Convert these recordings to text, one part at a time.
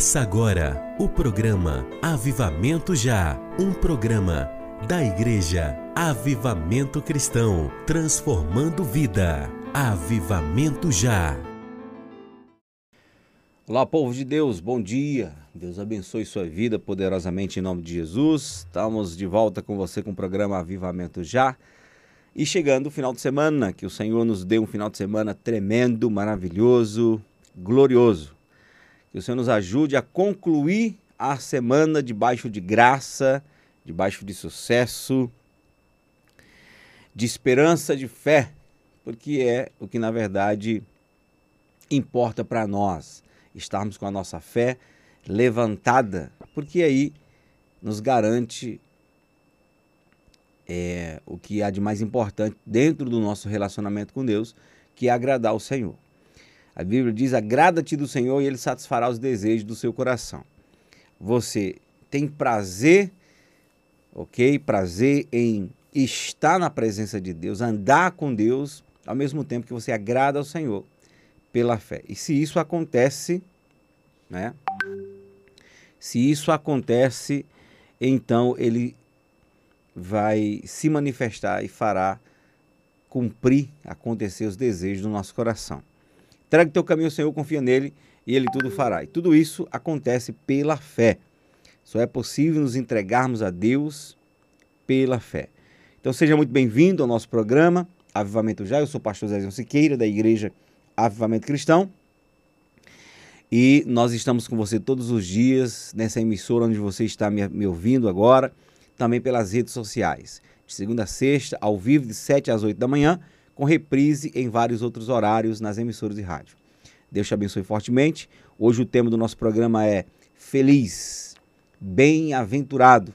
Começa agora o programa Avivamento Já, um programa da Igreja Avivamento Cristão, transformando vida. Avivamento Já. Olá, povo de Deus, bom dia. Deus abençoe sua vida poderosamente em nome de Jesus. Estamos de volta com você com o programa Avivamento Já. E chegando o final de semana, que o Senhor nos deu um final de semana tremendo, maravilhoso, glorioso. Que o Senhor nos ajude a concluir a semana debaixo de graça, debaixo de sucesso, de esperança, de fé, porque é o que na verdade importa para nós, estarmos com a nossa fé levantada, porque aí nos garante é, o que há de mais importante dentro do nosso relacionamento com Deus, que é agradar o Senhor. A Bíblia diz: agrada-te do Senhor e ele satisfará os desejos do seu coração. Você tem prazer, ok? Prazer em estar na presença de Deus, andar com Deus, ao mesmo tempo que você agrada ao Senhor pela fé. E se isso acontece, né? Se isso acontece, então ele vai se manifestar e fará cumprir, acontecer os desejos do nosso coração. Traga teu caminho ao Senhor, confia nele e ele tudo fará. E tudo isso acontece pela fé. Só é possível nos entregarmos a Deus pela fé. Então seja muito bem-vindo ao nosso programa Avivamento Já. Eu sou o pastor Zé Siqueira, da igreja Avivamento Cristão. E nós estamos com você todos os dias nessa emissora onde você está me, me ouvindo agora também pelas redes sociais. De segunda a sexta, ao vivo, de 7 às 8 da manhã, com reprise em vários outros horários nas emissoras de rádio. Deus te abençoe fortemente. Hoje o tema do nosso programa é Feliz, Bem-aventurado.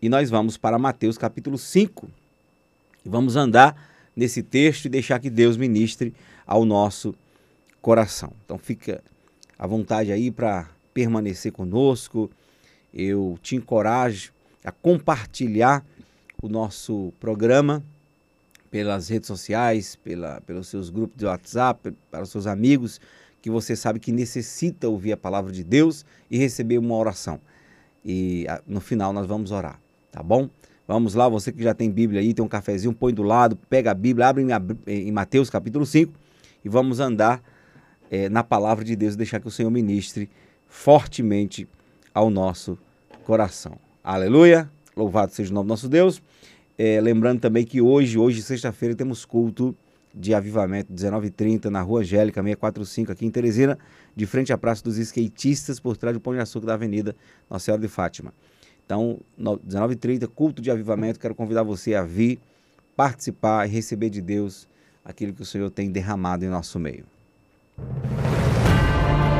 E nós vamos para Mateus capítulo 5. E vamos andar nesse texto e deixar que Deus ministre ao nosso coração. Então fica à vontade aí para permanecer conosco. Eu te encorajo a compartilhar o nosso programa pelas redes sociais, pela, pelos seus grupos de WhatsApp, para os seus amigos, que você sabe que necessita ouvir a palavra de Deus e receber uma oração. E no final nós vamos orar, tá bom? Vamos lá, você que já tem Bíblia aí, tem um cafezinho, põe do lado, pega a Bíblia, abre em, Mateus capítulo 5 e vamos andar é, na palavra de Deus deixar que o Senhor ministre fortemente ao nosso coração. Aleluia. Louvado seja o nome do nosso Deus. É, lembrando também que hoje, hoje, sexta-feira, temos culto de avivamento, 19h30, na Rua Angélica, 645, aqui em Teresina, de frente à Praça dos Skatistas, por trás do Pão de Açúcar da Avenida Nossa Senhora de Fátima. Então, 19h30, culto de avivamento, quero convidar você a vir, participar e receber de Deus aquilo que o Senhor tem derramado em nosso meio.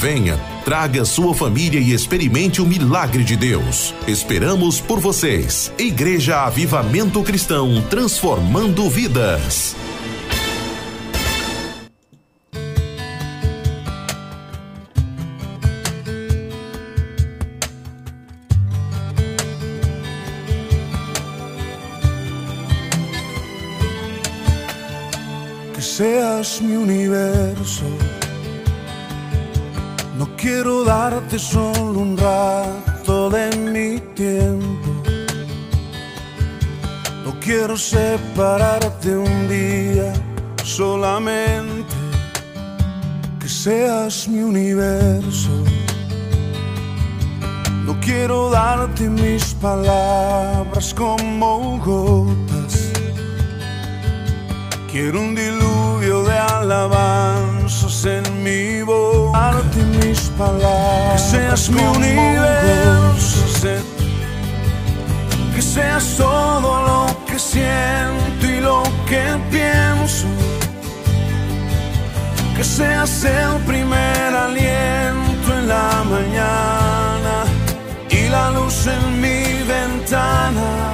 Venha, traga sua família e experimente o milagre de Deus. Esperamos por vocês. Igreja Avivamento Cristão, transformando vidas. Que seas mi universo quiero darte solo un rato de mi tiempo. No quiero separarte un día solamente. Que seas mi universo. No quiero darte mis palabras como gotas. Quiero un diluvio de en mi voz darte mis palabras. Que seas mi universo. Que seas todo lo que siento y lo que pienso. Que seas el primer aliento en la mañana y la luz en mi ventana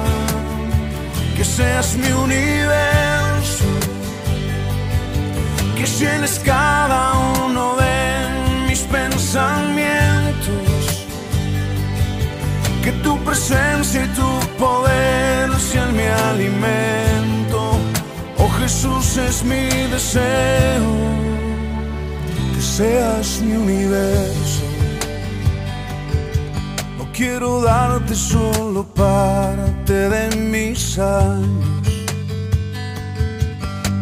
seas mi universo, que llenes cada uno de mis pensamientos, que tu presencia y tu poder sean mi alimento. Oh Jesús es mi deseo, que seas mi universo. No quiero darte solo parte de mis años.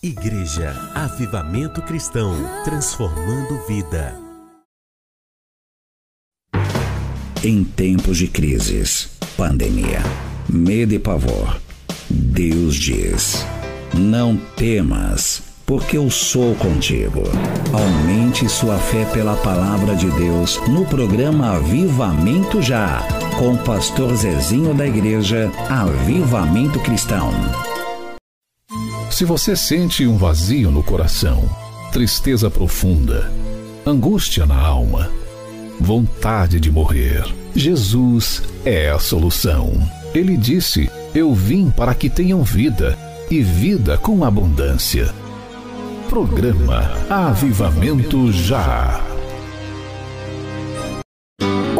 Igreja Avivamento Cristão, transformando vida. Em tempos de crises, pandemia, medo e pavor, Deus diz: Não temas, porque eu sou contigo. Aumente sua fé pela palavra de Deus no programa Avivamento Já, com o pastor Zezinho da Igreja Avivamento Cristão. Se você sente um vazio no coração, tristeza profunda, angústia na alma, vontade de morrer, Jesus é a solução. Ele disse: Eu vim para que tenham vida e vida com abundância. Programa Avivamento Já.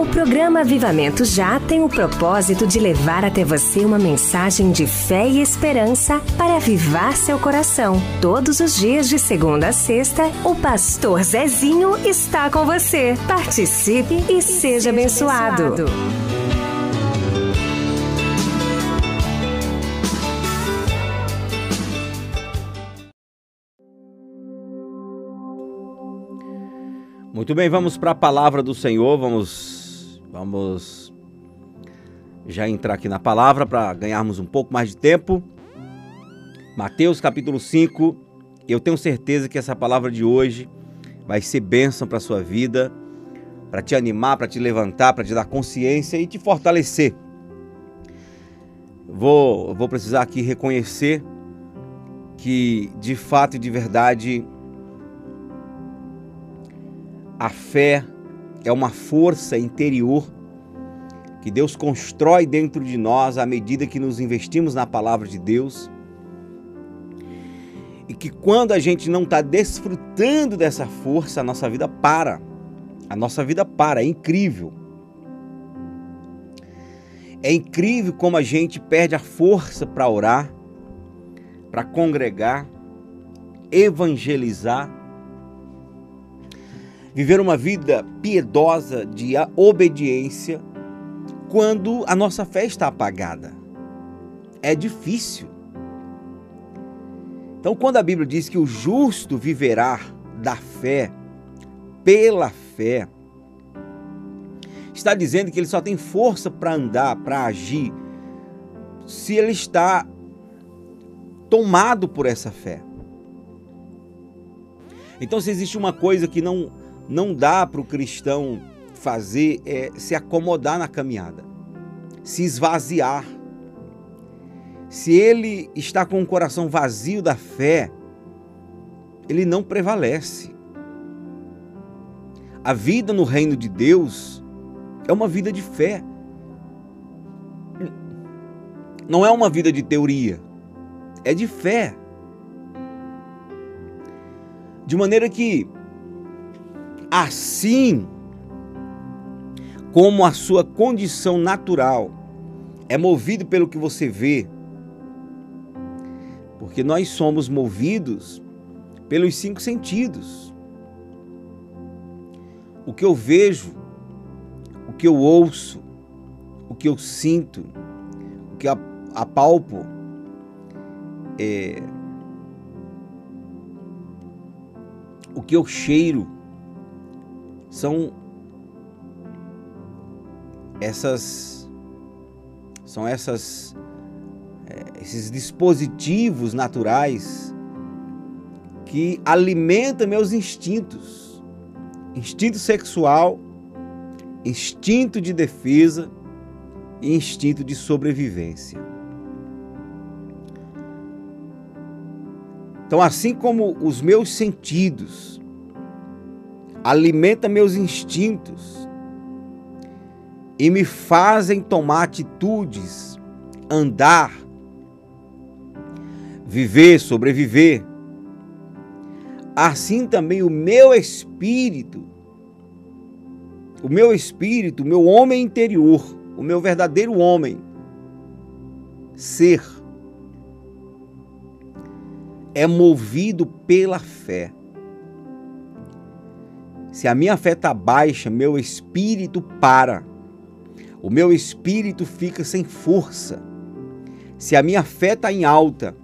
O programa Avivamento Já tem o propósito de levar até você uma mensagem de fé e esperança para avivar seu coração. Todos os dias, de segunda a sexta, o pastor Zezinho está com você. Participe e, seja abençoado. Muito bem, vamos para a palavra do Senhor. Vamos, vamos já entrar aqui na palavra para ganharmos um pouco mais de tempo. Mateus capítulo 5. Eu tenho certeza que essa palavra de hoje vai ser bênção para a sua vida, para te animar, para te levantar, para te dar consciência e te fortalecer. Vou, vou precisar aqui reconhecer que de fato e de verdade a fé é uma força interior que Deus constrói dentro de nós à medida que nos investimos na palavra de Deus. E que quando a gente não está desfrutando dessa força, a nossa vida para. A nossa vida para, é incrível. É incrível como a gente perde a força para orar, para congregar, evangelizar, viver uma vida piedosa de obediência quando a nossa fé está apagada. É difícil. Então, quando a Bíblia diz que o justo viverá da fé, pela fé, está dizendo que ele só tem força para andar, para agir, se ele está tomado por essa fé. Então, se existe uma coisa que não não dá para o cristão fazer é se acomodar na caminhada, se esvaziar. Se ele está com o coração vazio da fé, ele não prevalece. A vida no reino de Deus é uma vida de fé. Não é uma vida de teoria, é de fé. De maneira que Assim, como a sua condição natural é movido pelo que você vê, porque nós somos movidos pelos cinco sentidos. O que eu vejo, o que eu ouço, o que eu sinto, o que apalpo, é, o que eu cheiro, são essas são essas é, esses dispositivos naturais que alimentam meus instintos. Instinto sexual, instinto de defesa e instinto de sobrevivência. Então, assim como os meus sentidos alimentam meus instintos e me fazem tomar atitudes, andar, viver, sobreviver, assim também o meu espírito, o meu espírito, o meu homem interior, o meu verdadeiro homem, ser, é movido pela fé. Se a minha fé está baixa, meu espírito para. O meu espírito fica sem força. Se a minha fé está em alta,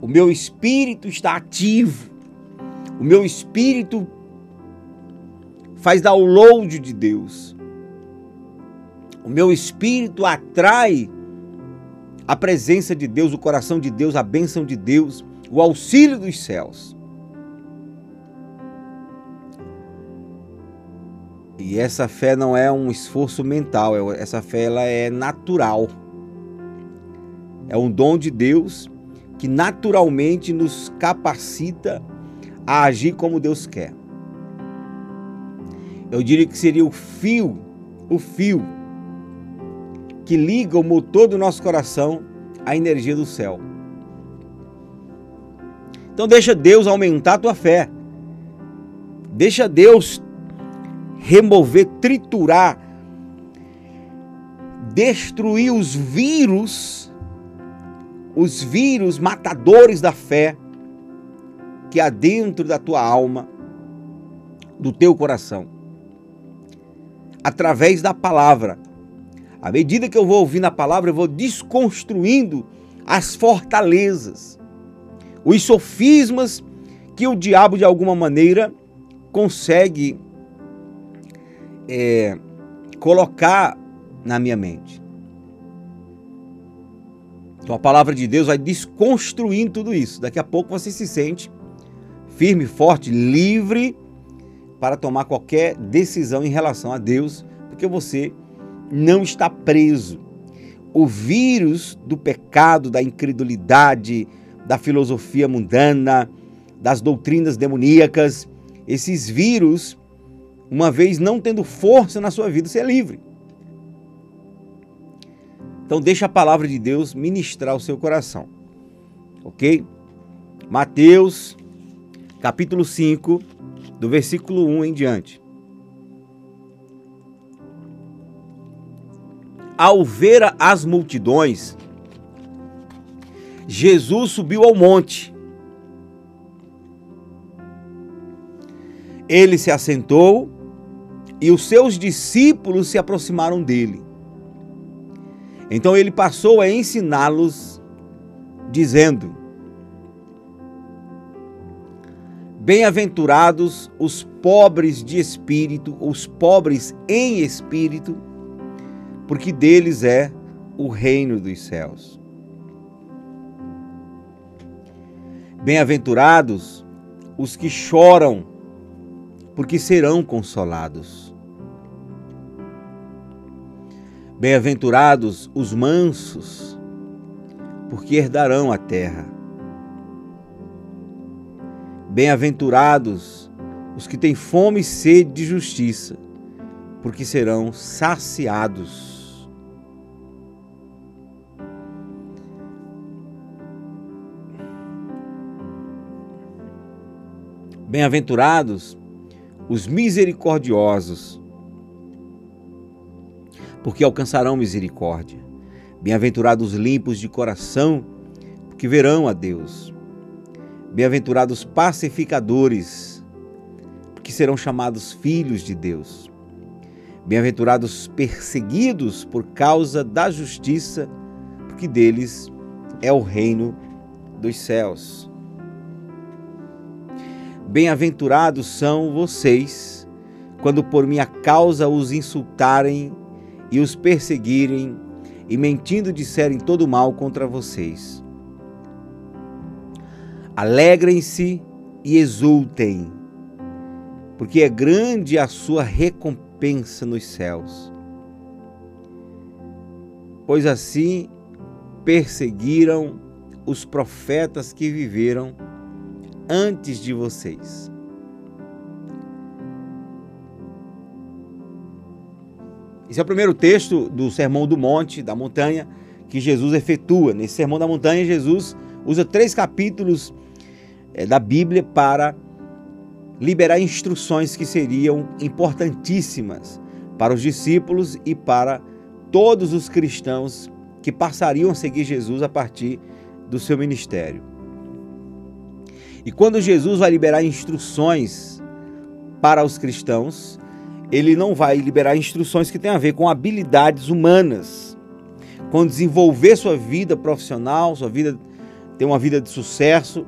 o meu espírito está ativo. O meu espírito faz download de Deus. O meu espírito atrai a presença de Deus, o coração de Deus, a bênção de Deus, o auxílio dos céus. E essa fé não é um esforço mental, é essa fé ela é natural. É um dom de Deus que naturalmente nos capacita a agir como Deus quer. Eu diria que seria o fio, o fio que liga o motor do nosso coração à energia do céu. Então deixa Deus aumentar a tua fé. Deixa Deus remover, triturar, destruir os vírus, os vírus matadores da fé que há dentro da tua alma, do teu coração. Através da palavra. À medida que eu vou ouvindo a palavra, eu vou desconstruindo as fortalezas, os sofismas que o diabo de alguma maneira consegue é, colocar na minha mente. Então a palavra de Deus vai desconstruindo tudo isso. Daqui a pouco você se sente firme, forte, livre para tomar qualquer decisão em relação a Deus, porque você não está preso. O vírus do pecado, da incredulidade, da filosofia mundana, das doutrinas demoníacas, esses vírus uma vez não tendo força na sua vida, você é livre. Então deixa a palavra de Deus ministrar o seu coração. OK? Mateus capítulo 5, do versículo 1 em diante. Ao ver as multidões, Jesus subiu ao monte. Ele se assentou e os seus discípulos se aproximaram dele. Então ele passou a ensiná-los, dizendo: Bem-aventurados os pobres de espírito, os pobres em espírito, porque deles é o reino dos céus. Bem-aventurados os que choram, porque serão consolados. Bem-aventurados os mansos, porque herdarão a terra. Bem-aventurados os que têm fome e sede de justiça, porque serão saciados. Bem-aventurados os misericordiosos, porque alcançarão misericórdia. Bem-aventurados limpos de coração, porque verão a Deus. Bem-aventurados pacificadores, porque serão chamados filhos de Deus. Bem-aventurados perseguidos por causa da justiça, porque deles é o reino dos céus. Bem-aventurados são vocês, quando por minha causa os insultarem e os perseguirem, e mentindo disserem todo mal contra vocês. Alegrem-se e exultem, porque é grande a sua recompensa nos céus. Pois assim perseguiram os profetas que viveram antes de vocês. Esse é o primeiro texto do Sermão do Monte, da montanha, que Jesus efetua. Nesse Sermão da Montanha, Jesus usa três capítulos é, da Bíblia para liberar instruções que seriam importantíssimas para os discípulos e para todos os cristãos que passariam a seguir Jesus a partir do seu ministério. E quando Jesus vai liberar instruções para os cristãos, ele não vai liberar instruções que têm a ver com habilidades humanas, com desenvolver sua vida profissional, sua vida ter uma vida de sucesso.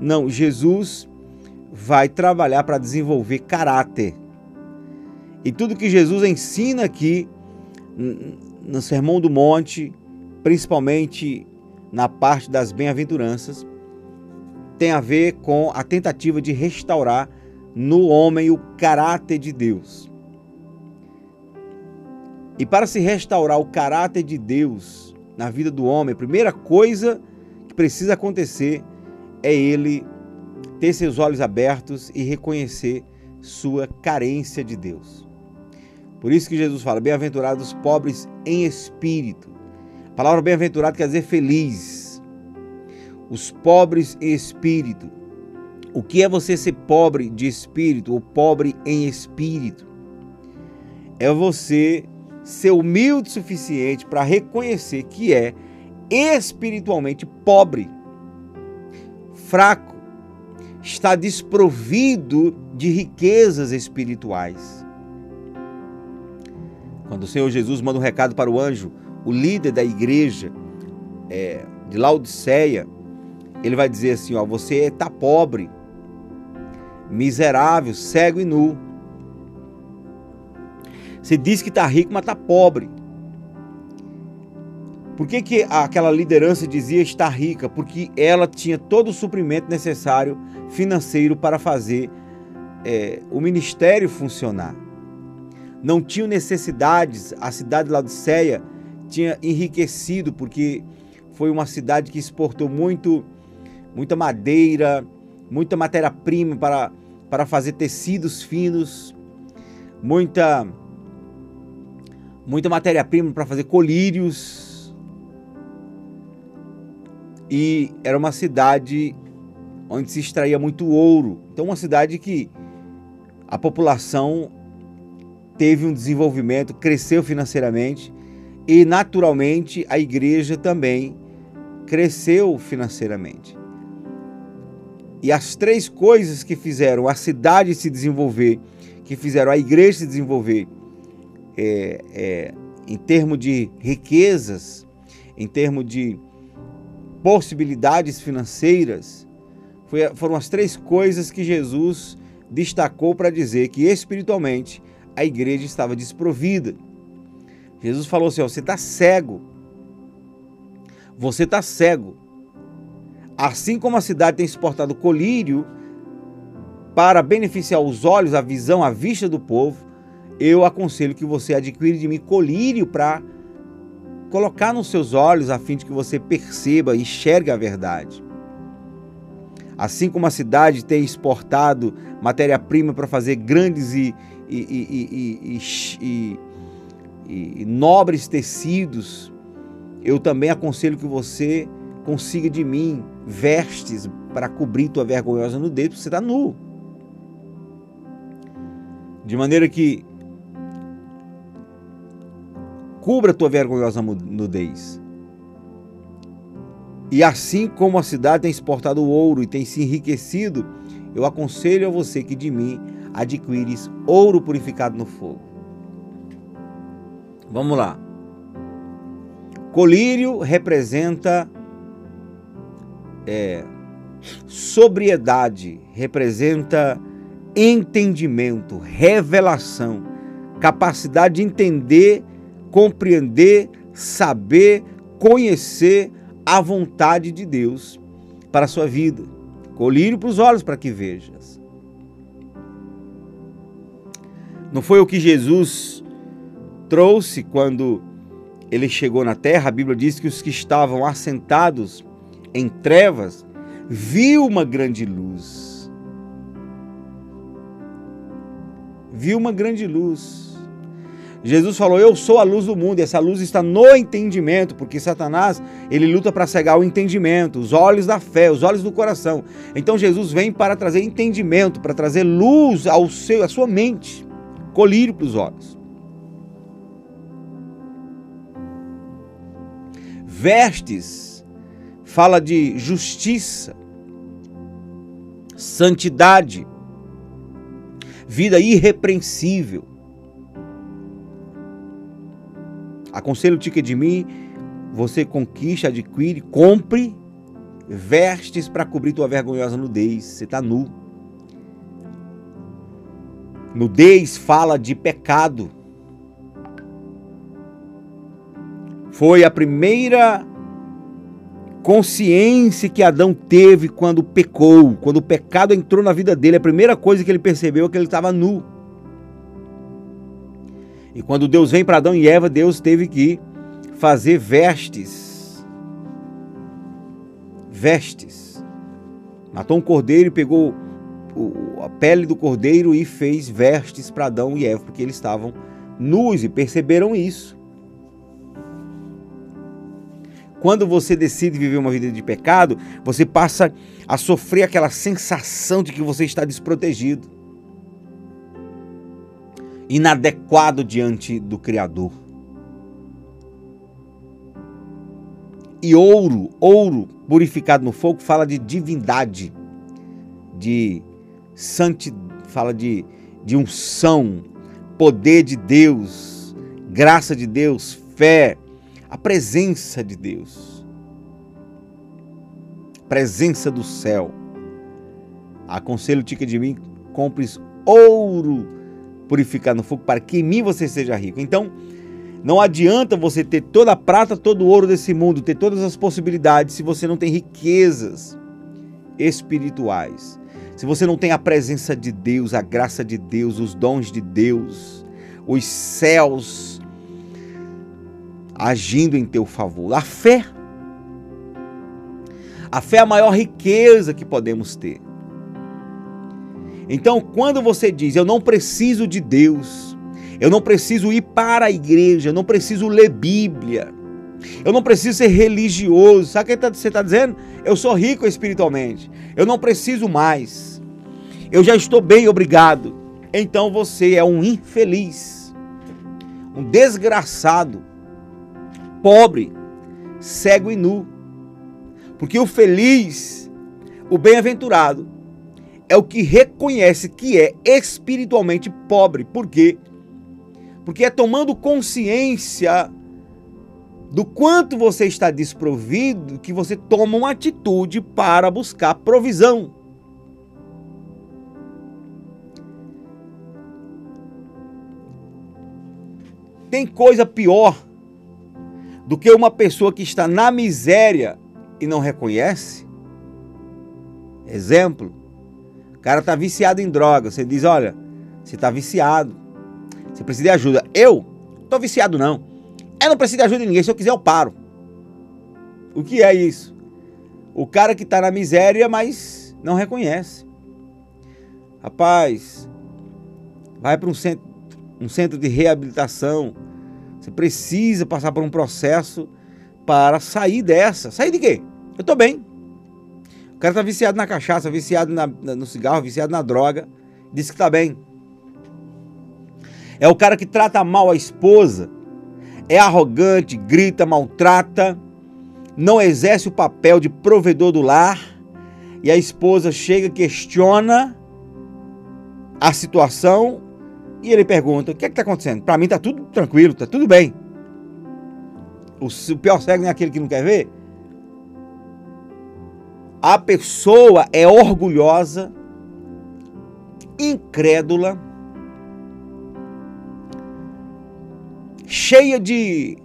Não, Jesus vai trabalhar para desenvolver caráter. E tudo que Jesus ensina aqui no Sermão do Monte, principalmente na parte das bem-aventuranças, tem a ver com a tentativa de restaurar no homem o caráter de Deus. E para se restaurar o caráter de Deus na vida do homem, a primeira coisa que precisa acontecer é ele ter seus olhos abertos e reconhecer sua carência de Deus. Por isso que Jesus fala: bem-aventurados os pobres em espírito. A palavra bem-aventurado quer dizer feliz os pobres em espírito. O que é você ser pobre de espírito ou pobre em espírito? É você ser humilde o suficiente para reconhecer que é espiritualmente pobre, fraco, está desprovido de riquezas espirituais. Quando o Senhor Jesus manda um recado para o anjo, o líder da igreja é, de Laodiceia, ele vai dizer assim: ó, você está pobre, miserável, cego e nu. Você diz que está rico, mas está pobre. Por que, que aquela liderança dizia estar rica? Porque ela tinha todo o suprimento necessário financeiro para fazer é, o ministério funcionar. Não tinha necessidades, a cidade de Laodiceia tinha enriquecido, porque foi uma cidade que exportou muito muita madeira, muita matéria-prima para, para fazer tecidos finos, muita, muita matéria-prima para fazer colírios. E era uma cidade onde se extraía muito ouro. Então, uma cidade que a população teve um desenvolvimento, cresceu financeiramente e, naturalmente, a igreja também cresceu financeiramente. E as três coisas que fizeram a cidade se desenvolver, que fizeram a igreja se desenvolver é, é, em termos de riquezas, em termos de possibilidades financeiras, foi, foram as três coisas que Jesus destacou para dizer que espiritualmente a igreja estava desprovida. Jesus falou assim: ó, você está cego. Você está cego. Assim como a cidade tem exportado colírio para beneficiar os olhos, a visão, a vista do povo, eu aconselho que você adquira de mim colírio para colocar nos seus olhos a fim de que você perceba e enxergue a verdade. Assim como a cidade tem exportado matéria-prima para fazer grandes e, e, e, e, nobres tecidos, eu também aconselho que você consiga de mim vestes para cobrir tua vergonhosa nudez, porque você está nu. De maneira que cubra tua vergonhosa nudez. E assim como a cidade tem exportado ouro e tem se enriquecido, eu aconselho a você que de mim adquires ouro purificado no fogo. Vamos lá. Colírio representa é, sobriedade, representa entendimento, revelação, capacidade de entender, compreender, saber, conhecer a vontade de Deus para a sua vida. Colírio para os olhos para que vejas. Não foi o que Jesus trouxe quando ele chegou na terra? A Bíblia diz que os que estavam assentados em trevas viu uma grande luz. Viu uma grande luz. Jesus falou: "Eu sou a luz do mundo". E essa luz está no entendimento, porque Satanás, ele luta para cegar o entendimento, os olhos da fé, os olhos do coração. Então Jesus vem para trazer entendimento, para trazer luz ao seu à sua mente, colírio para os olhos. Vestes fala de justiça, santidade, vida irrepreensível. Aconselho-te que de mim você conquista, adquire, compre vestes para cobrir tua vergonhosa nudez. Você está nu. Nudez fala de pecado. Foi a primeira consciência que Adão teve quando pecou, quando o pecado entrou na vida dele. A primeira coisa que ele percebeu é que ele estava nu. E quando Deus vem para Adão e Eva, Deus teve que fazer vestes. Vestes. Matou um cordeiro e pegou a pele do cordeiro e fez vestes para Adão e Eva, porque eles estavam nus e perceberam isso. Quando você decide viver uma vida de pecado, você passa a sofrer aquela sensação de que você está desprotegido inadequado diante do Criador. E ouro, ouro purificado no fogo, fala de divindade, de santidade, fala de, de unção, poder de Deus, graça de Deus, fé, a presença de Deus, presença do céu. Aconselho-te que de mim compres ouro purificar no fogo, para que em mim você seja rico. Então, não adianta você ter toda a prata, todo o ouro desse mundo, ter todas as possibilidades, se você não tem riquezas espirituais. Se você não tem a presença de Deus, a graça de Deus, os dons de Deus, os céus agindo em teu favor. A fé. A fé é a maior riqueza que podemos ter. Então, quando você diz, eu não preciso de Deus, eu não preciso ir para a igreja, eu não preciso ler Bíblia, eu não preciso ser religioso, sabe o que tá, você está dizendo? Eu sou rico espiritualmente, eu não preciso mais, eu já estou bem, obrigado. Então você é um infeliz, um desgraçado, pobre, cego e nu. Porque o feliz, o bem-aventurado, é o que reconhece que é espiritualmente pobre. Por quê? Porque é tomando consciência do quanto você está desprovido que você toma uma atitude para buscar provisão. Tem coisa pior do que uma pessoa que está na miséria e não reconhece? Exemplo, o cara tá viciado em droga. Você diz: olha, você tá viciado. Você precisa de ajuda. Eu? Tô viciado não. Eu não preciso de ajuda de ninguém. Se eu quiser, eu paro. O que é isso? O cara que tá na miséria, mas não reconhece. Rapaz, vai para um centro, um centro de reabilitação. Você precisa passar por um processo para sair dessa. Sair de quê? Eu tô bem. O cara tá viciado na cachaça, viciado na, no cigarro, viciado na droga. Diz que tá bem. É o cara que trata mal a esposa. é arrogante, grita, maltrata, não exerce o papel de provedor do lar, e a esposa chega, questiona a situação e ele pergunta: O que é está acontecendo? Para mim está tudo tranquilo, está tudo bem. O pior cego não é aquele que não quer ver. A pessoa é orgulhosa, incrédula, cheia de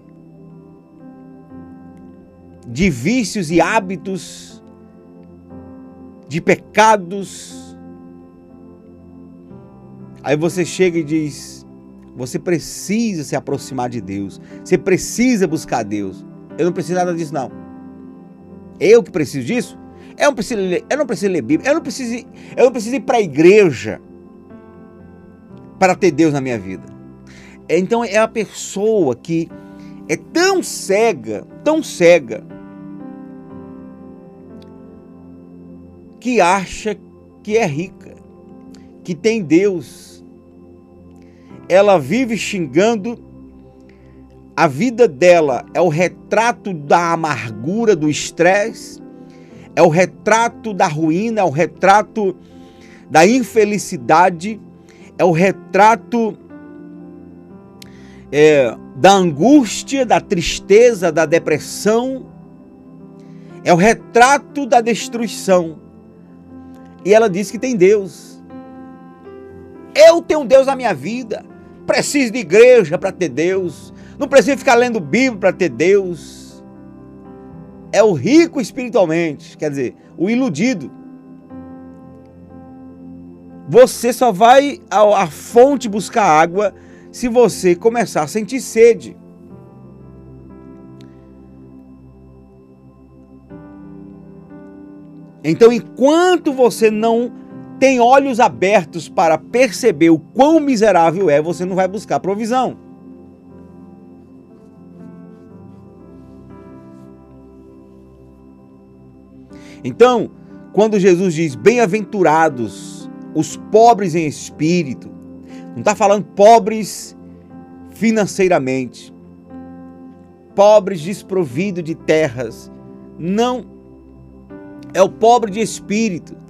de vícios e hábitos, de pecados. Aí você chega e diz: você precisa se aproximar de Deus, você precisa buscar Deus. Eu não preciso nada disso, não. Eu que preciso disso? Eu não preciso, eu não preciso ler Bíblia, eu não preciso, eu não preciso ir para a igreja para ter Deus na minha vida. Então é a pessoa que é tão cega, tão cega, que acha que é rica, que tem Deus. Ela vive xingando, a vida dela é o retrato da amargura, do estresse, é o retrato da ruína, é o retrato da infelicidade, é o retrato é, da angústia, da tristeza, da depressão, é o retrato da destruição. E ela diz que tem Deus. Eu tenho Deus na minha vida. Preciso de igreja para ter Deus. Não preciso ficar lendo Bíblia para ter Deus. É o rico espiritualmente, quer dizer, o iludido. Você só vai à fonte buscar água se você começar a sentir sede. Então, enquanto você não tem olhos abertos para perceber o quão miserável é, você não vai buscar provisão. Então, quando Jesus diz bem-aventurados os pobres em espírito, não está falando pobres financeiramente, pobres desprovidos de terras. Não é o pobre de espírito.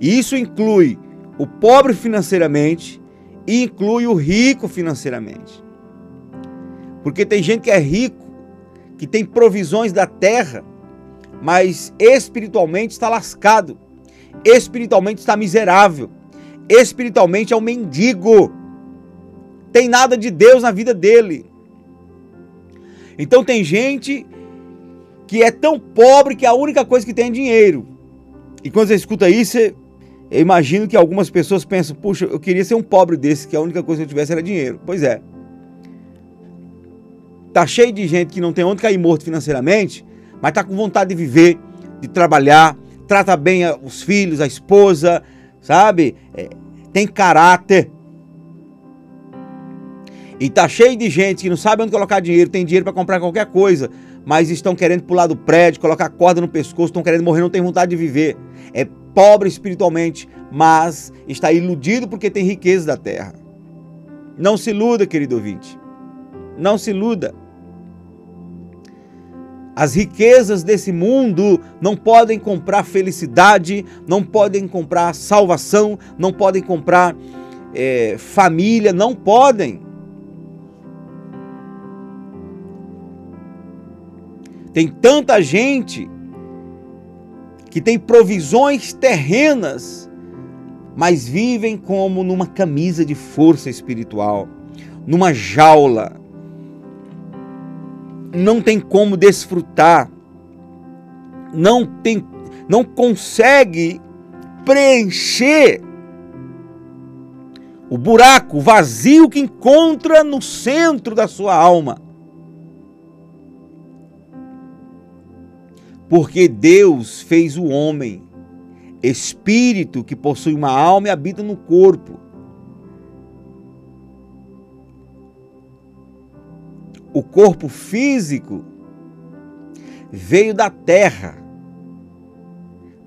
E isso inclui o pobre financeiramente e inclui o rico financeiramente. Porque tem gente que é rico, que tem provisões da terra, mas espiritualmente está lascado, espiritualmente está miserável, espiritualmente é um mendigo. Tem nada de Deus na vida dele. Então tem gente que é tão pobre que a única coisa que tem é dinheiro. E quando você escuta isso, eu imagino que algumas pessoas pensam: puxa, eu queria ser um pobre desse, que a única coisa que eu tivesse era dinheiro. Pois é. Tá cheio de gente que não tem onde cair morto financeiramente, mas tá com vontade de viver, de trabalhar, trata bem os filhos, a esposa, sabe? É, tem caráter. E tá cheio de gente que não sabe onde colocar dinheiro, tem dinheiro para comprar qualquer coisa, mas estão querendo pular do prédio, colocar corda no pescoço, estão querendo morrer, não tem vontade de viver. É pobre espiritualmente, mas está iludido porque tem riqueza da terra. Não se iluda, querido ouvinte. Não se iluda. As riquezas desse mundo não podem comprar felicidade, não podem comprar salvação, não podem comprar é, família, não podem. Tem tanta gente que tem provisões terrenas, mas vivem como numa camisa de força espiritual, numa jaula. Não tem como desfrutar, não tem, não consegue preencher o buraco, vazio que encontra no centro da sua alma. Porque Deus fez o homem, espírito que possui uma alma e habita no corpo. O corpo físico veio da terra.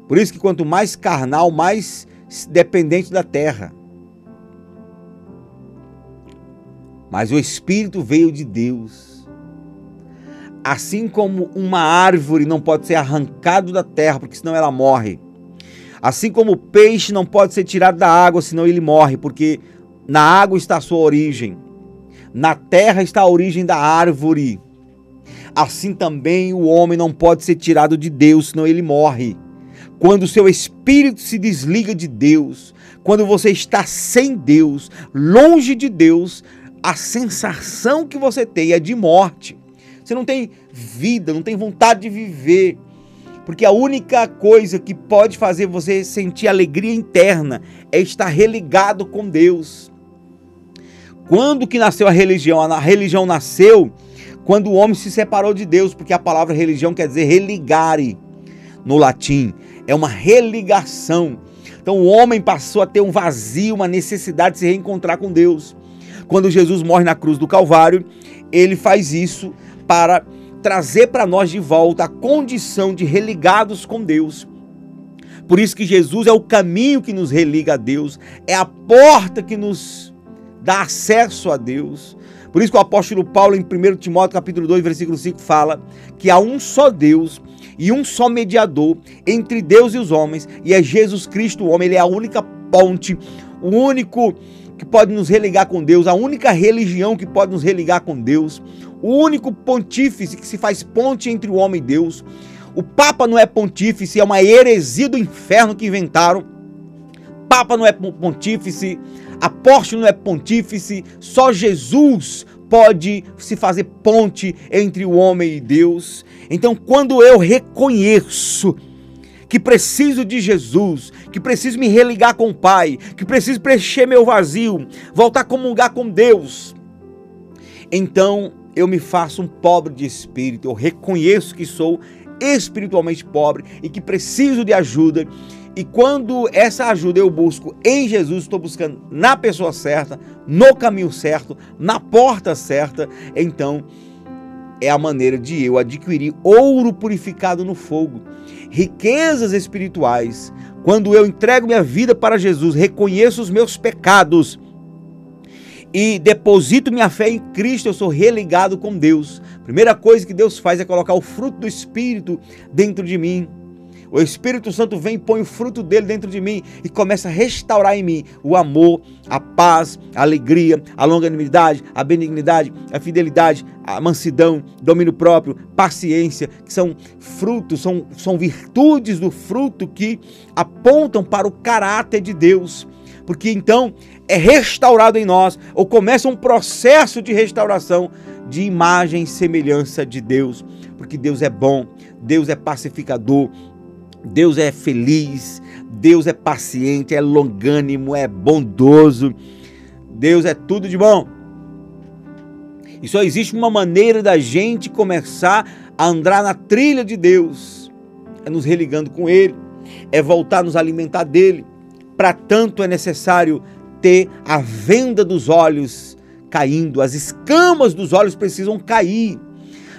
Por isso que quanto mais carnal, mais dependente da terra. Mas o espírito veio de Deus. Assim como uma árvore não pode ser arrancado da terra, porque senão ela morre. Assim como o peixe não pode ser tirado da água, senão ele morre, porque na água está a sua origem. Na terra está a origem da árvore. Assim também o homem não pode ser tirado de Deus, senão ele morre. Quando o seu espírito se desliga de Deus, quando você está sem Deus, longe de Deus, a sensação que você tem é de morte. Você não tem vida, não tem vontade de viver. Porque a única coisa que pode fazer você sentir alegria interna é estar religado com Deus. Quando que nasceu a religião? A religião nasceu quando o homem se separou de Deus, porque a palavra religião quer dizer religare no latim. É uma religação. Então o homem passou a ter um vazio, uma necessidade de se reencontrar com Deus. Quando Jesus morre na cruz do Calvário, ele faz isso para trazer para nós de volta a condição de religados com Deus. Por isso que Jesus é o caminho que nos religa a Deus, é a porta que nos dá acesso a Deus. Por isso que o apóstolo Paulo em 1 Timóteo capítulo 2, versículo 5 fala que há um só Deus e um só mediador entre Deus e os homens, e é Jesus Cristo, o homem, ele é a única ponte, o único que pode nos religar com Deus, a única religião que pode nos religar com Deus, o único pontífice que se faz ponte entre o homem e Deus. O Papa não é pontífice, é uma heresia do inferno que inventaram. Papa não é pontífice, apóstolo não é pontífice, só Jesus pode se fazer ponte entre o homem e Deus. Então, quando eu reconheço que preciso de Jesus, que preciso me religar com o Pai, que preciso preencher meu vazio, voltar a comungar com Deus, então eu me faço um pobre de espírito, eu reconheço que sou espiritualmente pobre e que preciso de ajuda. E quando essa ajuda eu busco em Jesus, estou buscando na pessoa certa, no caminho certo, na porta certa, então é a maneira de eu adquirir ouro purificado no fogo, riquezas espirituais. Quando eu entrego minha vida para Jesus, reconheço os meus pecados e deposito minha fé em Cristo, eu sou religado com Deus. Primeira coisa que Deus faz é colocar o fruto do Espírito dentro de mim. O Espírito Santo vem e põe o fruto dele dentro de mim e começa a restaurar em mim o amor, a paz, a alegria, a longanimidade, a benignidade, a fidelidade, a mansidão, domínio próprio, paciência, que são frutos, são, são virtudes do fruto que apontam para o caráter de Deus. Porque então é restaurado em nós, ou começa um processo de restauração de imagem e semelhança de Deus, porque Deus é bom, Deus é pacificador, Deus é feliz, Deus é paciente, é longânimo, é bondoso, Deus é tudo de bom. E só existe uma maneira da gente começar a andar na trilha de Deus, é nos religando com Ele, é voltar a nos alimentar dele. Para tanto é necessário ter a venda dos olhos caindo, as escamas dos olhos precisam cair,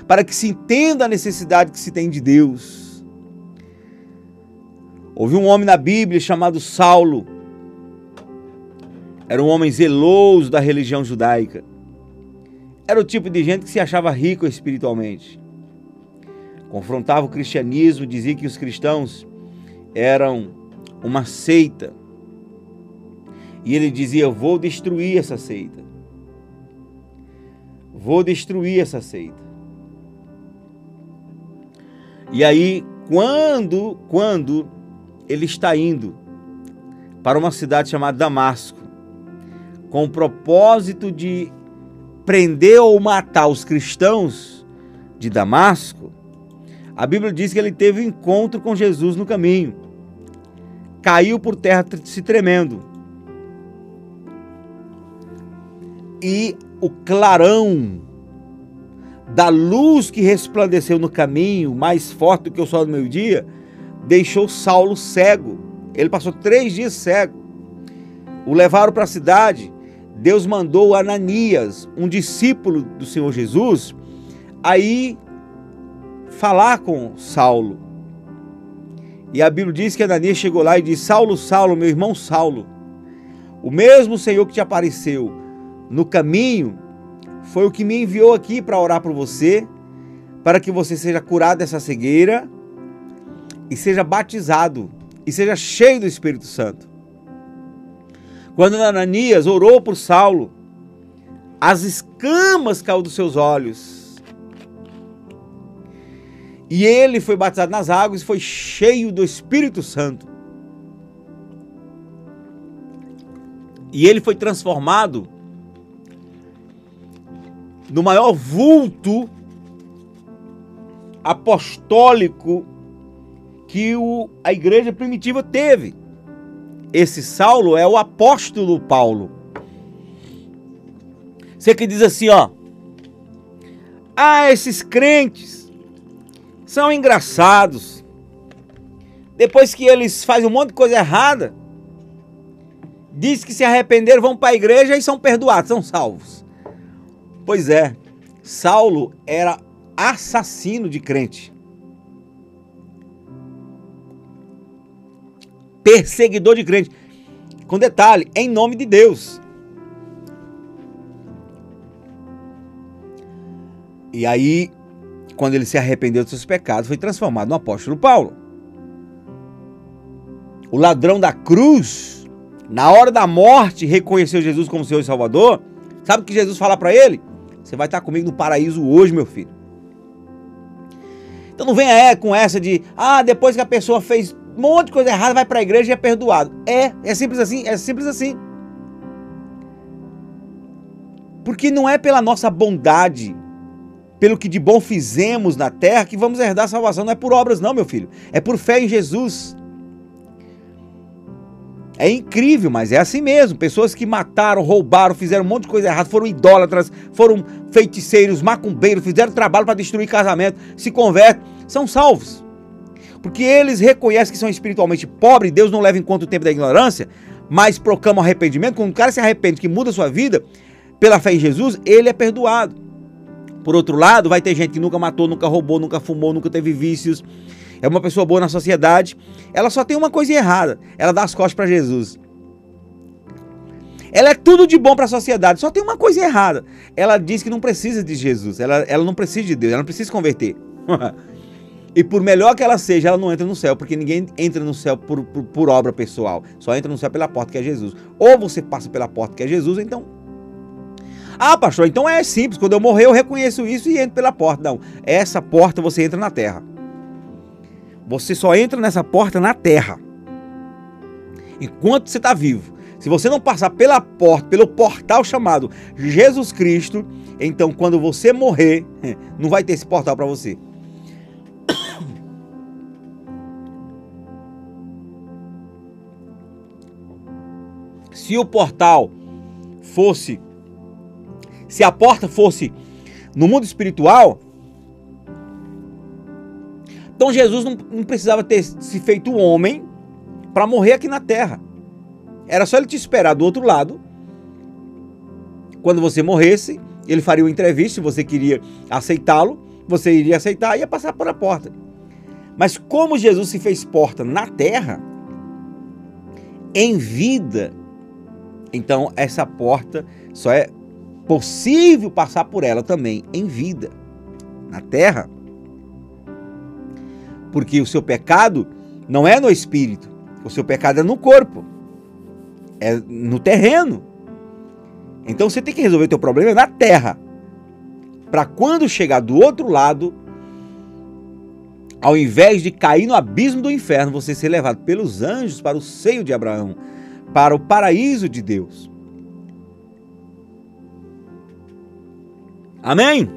para que se entenda a necessidade que se tem de Deus. Houve um homem na Bíblia chamado Saulo. Era um homem zeloso da religião judaica. Era o tipo de gente que se achava rico espiritualmente. Confrontava o cristianismo, dizia que os cristãos eram uma seita e ele dizia: Vou destruir essa seita. Vou destruir essa seita. E aí, quando, quando ele está indo para uma cidade chamada Damasco, com o propósito de prender ou matar os cristãos de Damasco, a Bíblia diz que ele teve um encontro com Jesus no caminho. Caiu por terra se tremendo. e o clarão da luz que resplandeceu no caminho, mais forte do que o sol do meio-dia, deixou Saulo cego. Ele passou três dias cego. O levaram para a cidade. Deus mandou Ananias, um discípulo do Senhor Jesus, aí falar com Saulo. E a Bíblia diz que Ananias chegou lá e disse: Saulo, Saulo, meu irmão Saulo, o mesmo Senhor que te apareceu no caminho foi o que me enviou aqui para orar por você, para que você seja curado dessa cegueira e seja batizado e seja cheio do Espírito Santo. Quando Ananias orou por Saulo, as escamas caíram dos seus olhos. E ele foi batizado nas águas e foi cheio do Espírito Santo. E ele foi transformado no maior vulto apostólico que o, a igreja primitiva teve. Esse Saulo é o apóstolo Paulo. Você que diz assim, ó. Ah, esses crentes são engraçados. Depois que eles fazem um monte de coisa errada, diz que se arrependeram, vão para a igreja e são perdoados, são salvos. Pois é, Saulo era assassino de crente. Perseguidor de crente. Com detalhe, em nome de Deus. E aí, quando ele se arrependeu dos seus pecados, foi transformado no apóstolo Paulo. O ladrão da cruz, na hora da morte, reconheceu Jesus como Senhor e Salvador. Sabe o que Jesus fala para ele? Você vai estar comigo no paraíso hoje, meu filho. Então não venha é, com essa de, ah, depois que a pessoa fez um monte de coisa errada, vai para a igreja e é perdoado. É, é simples assim, é simples assim. Porque não é pela nossa bondade, pelo que de bom fizemos na terra, que vamos herdar a salvação. Não é por obras, não, meu filho. É por fé em Jesus. É incrível, mas é assim mesmo. Pessoas que mataram, roubaram, fizeram um monte de coisa errada, foram idólatras, foram feiticeiros, macumbeiros, fizeram trabalho para destruir casamento, se convertem, são salvos. Porque eles reconhecem que são espiritualmente pobres, Deus não leva em conta o tempo da ignorância, mas proclamam arrependimento. Quando o cara se arrepende, que muda a sua vida, pela fé em Jesus, ele é perdoado. Por outro lado, vai ter gente que nunca matou, nunca roubou, nunca fumou, nunca teve vícios, é uma pessoa boa na sociedade, ela só tem uma coisa errada: ela dá as costas para Jesus. Ela é tudo de bom para a sociedade, só tem uma coisa errada. Ela diz que não precisa de Jesus, ela, ela não precisa de Deus, ela não precisa se converter. e por melhor que ela seja, ela não entra no céu, porque ninguém entra no céu por, por, por obra pessoal, só entra no céu pela porta que é Jesus. Ou você passa pela porta que é Jesus, então ah, pastor, então é simples. Quando eu morrer, eu reconheço isso e entro pela porta. Não, essa porta você entra na terra. Você só entra nessa porta na terra. Enquanto você está vivo. Se você não passar pela porta, pelo portal chamado Jesus Cristo, então quando você morrer, não vai ter esse portal para você. Se o portal fosse, se a porta fosse no mundo espiritual, então Jesus não, não precisava ter se feito homem para morrer aqui na terra. Era só ele te esperar do outro lado. Quando você morresse, ele faria uma entrevista, se você queria aceitá-lo, você iria aceitar e ia passar por a porta. Mas como Jesus se fez porta na terra, em vida, então essa porta só é possível passar por ela também em vida. Na terra, porque o seu pecado não é no espírito, o seu pecado é no corpo, é no terreno. Então você tem que resolver o teu problema na terra. Para quando chegar do outro lado, ao invés de cair no abismo do inferno, você ser levado pelos anjos para o seio de Abraão, para o paraíso de Deus. Amém?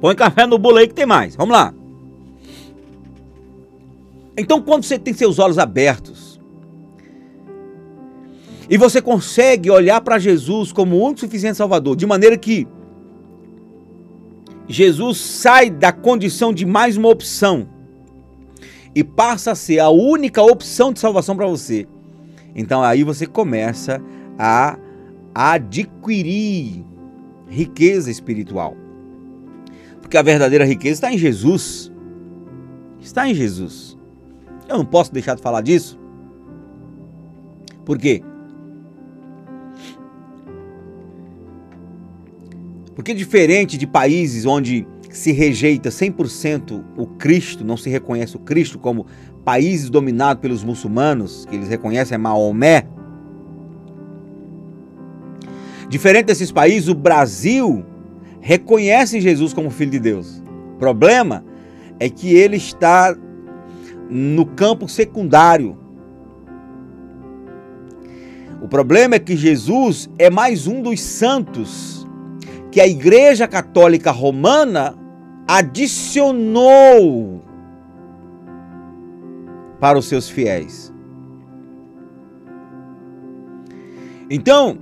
Põe café no bolo aí que tem mais. Vamos lá. Então, quando você tem seus olhos abertos e você consegue olhar para Jesus como o único suficiente Salvador, de maneira que Jesus sai da condição de mais uma opção e passa a ser a única opção de salvação para você. Então aí você começa a adquirir riqueza espiritual. Porque a verdadeira riqueza está em Jesus. Está em Jesus. Eu não posso deixar de falar disso. Por quê? Porque diferente de países onde se rejeita 100% o Cristo, não se reconhece o Cristo como países dominados pelos muçulmanos, que eles reconhecem é Maomé. Diferente desses países, o Brasil reconhece Jesus como filho de Deus. O problema é que ele está no campo secundário. O problema é que Jesus é mais um dos santos que a Igreja Católica Romana adicionou para os seus fiéis. Então,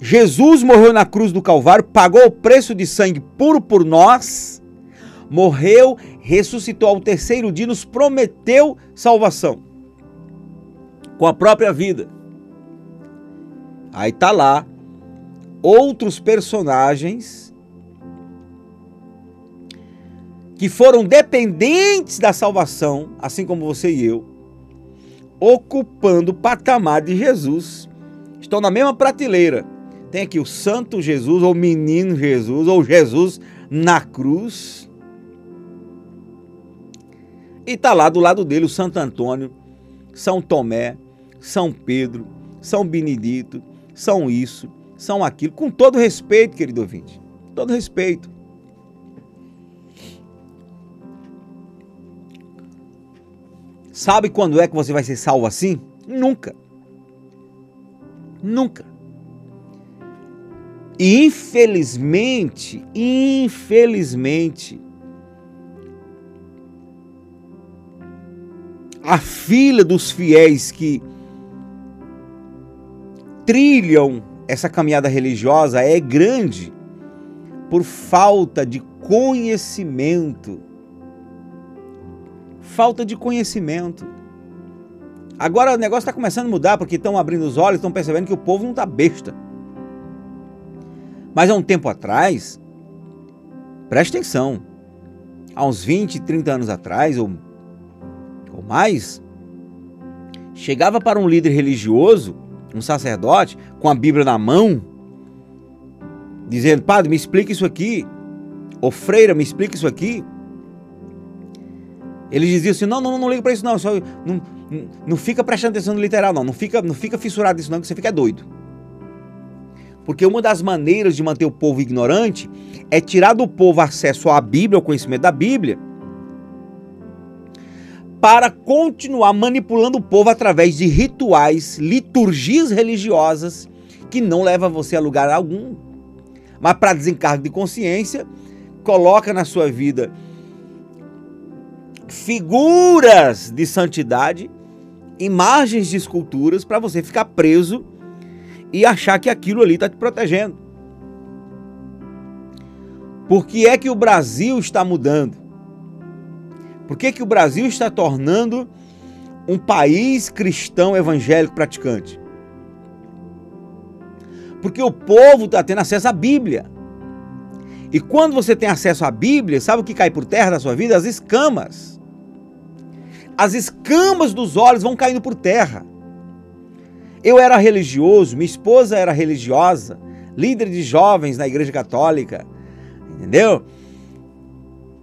Jesus morreu na cruz do Calvário, pagou o preço de sangue puro por nós, morreu, ressuscitou ao terceiro dia, nos prometeu salvação com a própria vida. Aí tá lá outros personagens que foram dependentes da salvação, assim como você e eu, ocupando o patamar de Jesus, estão na mesma prateleira tem aqui o Santo Jesus, ou Menino Jesus, ou Jesus na cruz. E está lá do lado dele o Santo Antônio, São Tomé, São Pedro, São Benedito, São isso, São aquilo, com todo respeito, querido ouvinte. Todo respeito. Sabe quando é que você vai ser salvo assim? Nunca. Nunca. E infelizmente, infelizmente, a fila dos fiéis que trilham essa caminhada religiosa é grande por falta de conhecimento. Falta de conhecimento. Agora o negócio está começando a mudar porque estão abrindo os olhos, estão percebendo que o povo não está besta. Mas há um tempo atrás, preste atenção, há uns 20, 30 anos atrás, ou, ou mais, chegava para um líder religioso, um sacerdote, com a Bíblia na mão, dizendo: Padre, me explica isso aqui. Ou freira, me explica isso aqui. Ele dizia assim: Não, não, não liga para isso, não. Só, não, não fica prestando atenção no literal, não. Não fica, não fica fissurado nisso, não, que você fica doido. Porque uma das maneiras de manter o povo ignorante é tirar do povo acesso à Bíblia, ao conhecimento da Bíblia, para continuar manipulando o povo através de rituais, liturgias religiosas que não levam você a lugar algum. Mas para desencargo de consciência, coloca na sua vida figuras de santidade, imagens de esculturas para você ficar preso e achar que aquilo ali está te protegendo. Por que é que o Brasil está mudando? Por que, que o Brasil está tornando um país cristão evangélico praticante? Porque o povo está tendo acesso à Bíblia. E quando você tem acesso à Bíblia, sabe o que cai por terra da sua vida? As escamas. As escamas dos olhos vão caindo por terra. Eu era religioso, minha esposa era religiosa, líder de jovens na igreja católica, entendeu?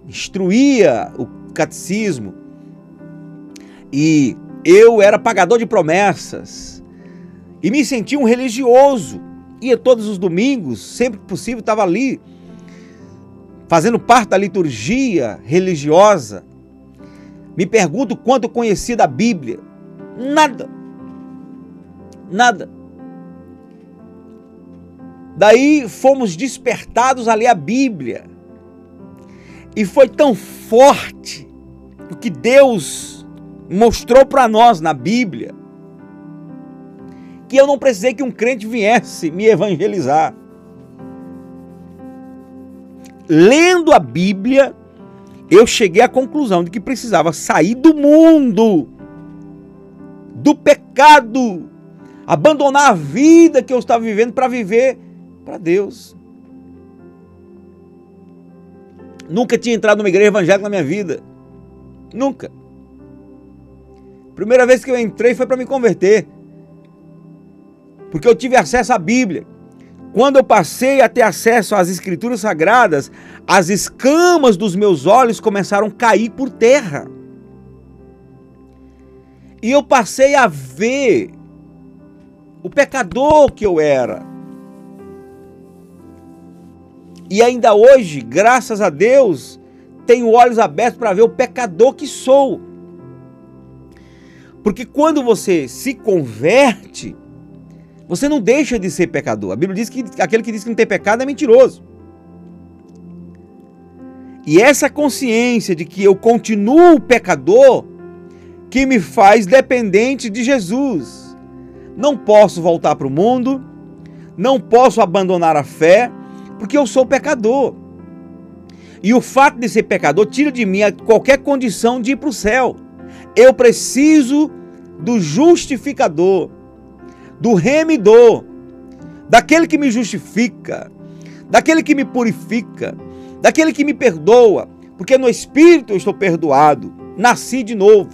Instruía o catecismo. E eu era pagador de promessas. E me sentia um religioso. Ia todos os domingos, sempre que possível, estava ali, fazendo parte da liturgia religiosa. Me pergunto quanto eu conhecia da Bíblia. Nada. Nada. Daí fomos despertados a ler a Bíblia. E foi tão forte o que Deus mostrou para nós na Bíblia que eu não precisei que um crente viesse me evangelizar. Lendo a Bíblia, eu cheguei à conclusão de que precisava sair do mundo, do pecado, abandonar a vida que eu estava vivendo para viver para Deus. Nunca tinha entrado numa igreja evangélica na minha vida. Nunca. Primeira vez que eu entrei foi para me converter. Porque eu tive acesso à Bíblia. Quando eu passei a ter acesso às escrituras sagradas, as escamas dos meus olhos começaram a cair por terra. E eu passei a ver o pecador que eu era. E ainda hoje, graças a Deus, tenho olhos abertos para ver o pecador que sou. Porque quando você se converte, você não deixa de ser pecador. A Bíblia diz que aquele que diz que não tem pecado é mentiroso. E essa consciência de que eu continuo pecador que me faz dependente de Jesus. Não posso voltar para o mundo, não posso abandonar a fé, porque eu sou pecador. E o fato de ser pecador tira de mim qualquer condição de ir para o céu. Eu preciso do justificador, do remidor, daquele que me justifica, daquele que me purifica, daquele que me perdoa, porque no Espírito eu estou perdoado, nasci de novo.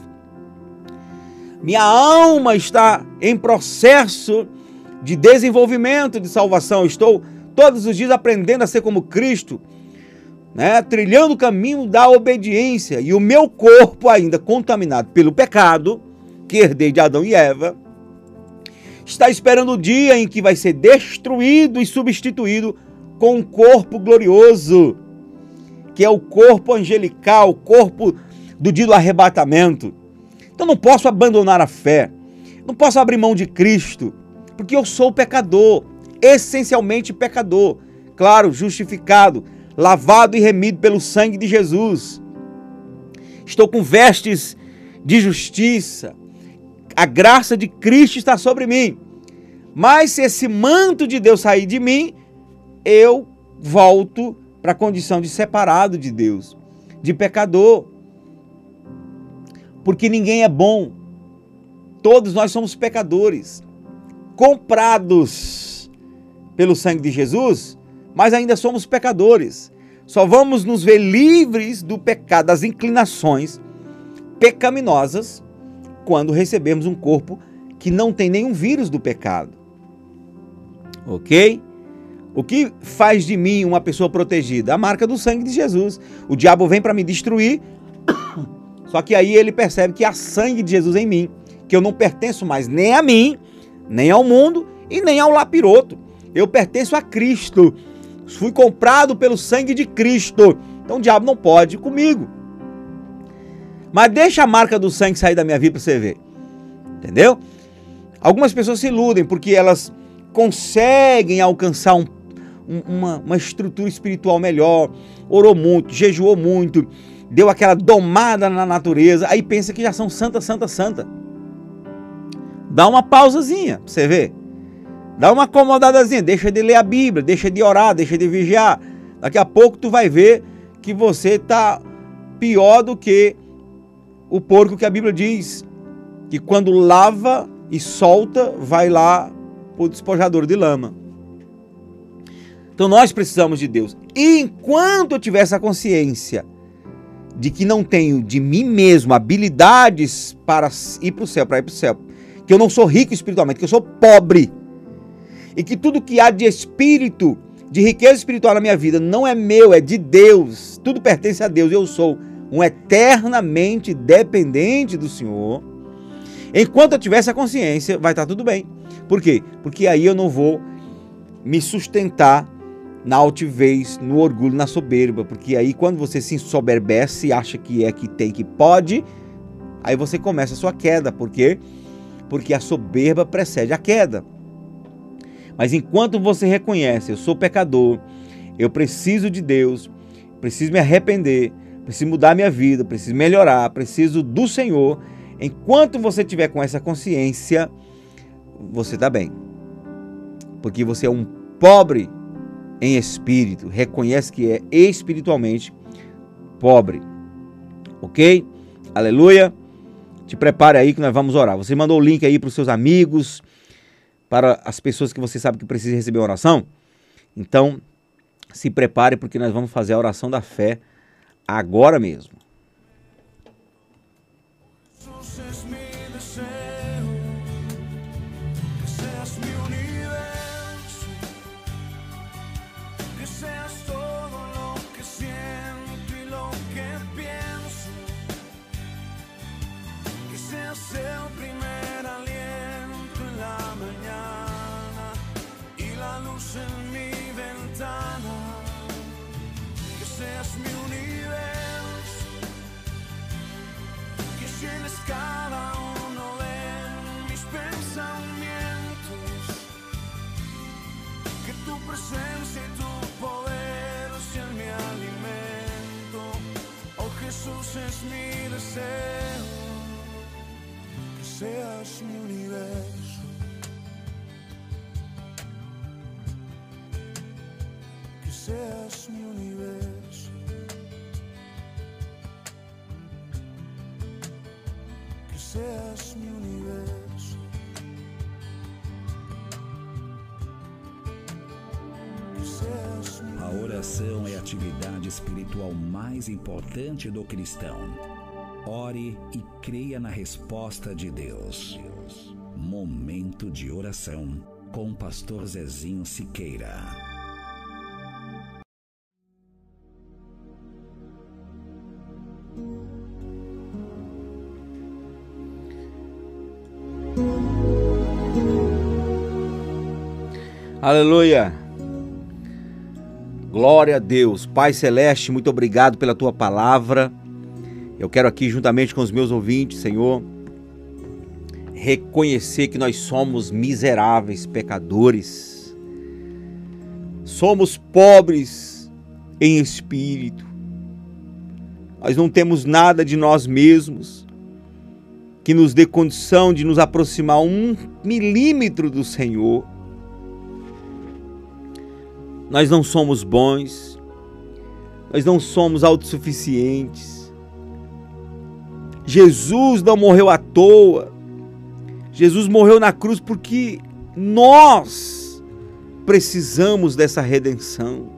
Minha alma está em processo de desenvolvimento de salvação. Estou todos os dias aprendendo a ser como Cristo, né? trilhando o caminho da obediência. E o meu corpo, ainda contaminado pelo pecado, que herdei de Adão e Eva, está esperando o dia em que vai ser destruído e substituído com um corpo glorioso que é o corpo angelical, o corpo do dia do arrebatamento. Então não posso abandonar a fé, não posso abrir mão de Cristo, porque eu sou pecador, essencialmente pecador, claro, justificado, lavado e remido pelo sangue de Jesus. Estou com vestes de justiça, a graça de Cristo está sobre mim. Mas se esse manto de Deus sair de mim, eu volto para a condição de separado de Deus, de pecador. Porque ninguém é bom. Todos nós somos pecadores, comprados pelo sangue de Jesus, mas ainda somos pecadores. Só vamos nos ver livres do pecado, das inclinações pecaminosas, quando recebemos um corpo que não tem nenhum vírus do pecado. Ok? O que faz de mim uma pessoa protegida? A marca do sangue de Jesus. O diabo vem para me destruir, só que aí ele percebe que há sangue de Jesus em mim, que eu não pertenço mais nem a mim, nem ao mundo e nem ao lapiroto. Eu pertenço a Cristo. Fui comprado pelo sangue de Cristo. Então o diabo não pode comigo. Mas deixa a marca do sangue sair da minha vida para você ver. Entendeu? Algumas pessoas se iludem porque elas conseguem alcançar um uma, uma estrutura espiritual melhor, orou muito, jejuou muito, deu aquela domada na natureza, aí pensa que já são santa, santa, santa. Dá uma pausazinha pra você ver. Dá uma acomodadazinha, deixa de ler a Bíblia, deixa de orar, deixa de vigiar. Daqui a pouco tu vai ver que você tá pior do que o porco que a Bíblia diz que quando lava e solta, vai lá pro despojador de lama. Então nós precisamos de Deus. E enquanto eu tiver essa consciência de que não tenho de mim mesmo habilidades para ir para o céu, para ir para o céu, que eu não sou rico espiritualmente, que eu sou pobre, e que tudo que há de espírito, de riqueza espiritual na minha vida não é meu, é de Deus, tudo pertence a Deus, eu sou um eternamente dependente do Senhor. Enquanto eu tiver essa consciência, vai estar tudo bem. Por quê? Porque aí eu não vou me sustentar na altivez, no orgulho, na soberba, porque aí quando você se soberbece, acha que é que tem, que pode, aí você começa a sua queda, por quê? Porque a soberba precede a queda. Mas enquanto você reconhece, eu sou pecador, eu preciso de Deus, preciso me arrepender, preciso mudar minha vida, preciso melhorar, preciso do Senhor, enquanto você tiver com essa consciência, você está bem. Porque você é um pobre em espírito, reconhece que é espiritualmente pobre. Ok? Aleluia. Te prepare aí que nós vamos orar. Você mandou o link aí para os seus amigos, para as pessoas que você sabe que precisam receber oração? Então, se prepare porque nós vamos fazer a oração da fé agora mesmo. Seas mi universo. Que seas mi universo. Que seas mi universo. A oração é a atividade espiritual mais importante do cristão. Ore e creia na resposta de Deus. Momento de oração com o pastor Zezinho Siqueira. Aleluia. Glória a Deus. Pai Celeste, muito obrigado pela tua palavra. Eu quero aqui, juntamente com os meus ouvintes, Senhor, reconhecer que nós somos miseráveis pecadores. Somos pobres em espírito. Nós não temos nada de nós mesmos que nos dê condição de nos aproximar um milímetro do Senhor. Nós não somos bons, nós não somos autossuficientes. Jesus não morreu à toa. Jesus morreu na cruz porque nós precisamos dessa redenção.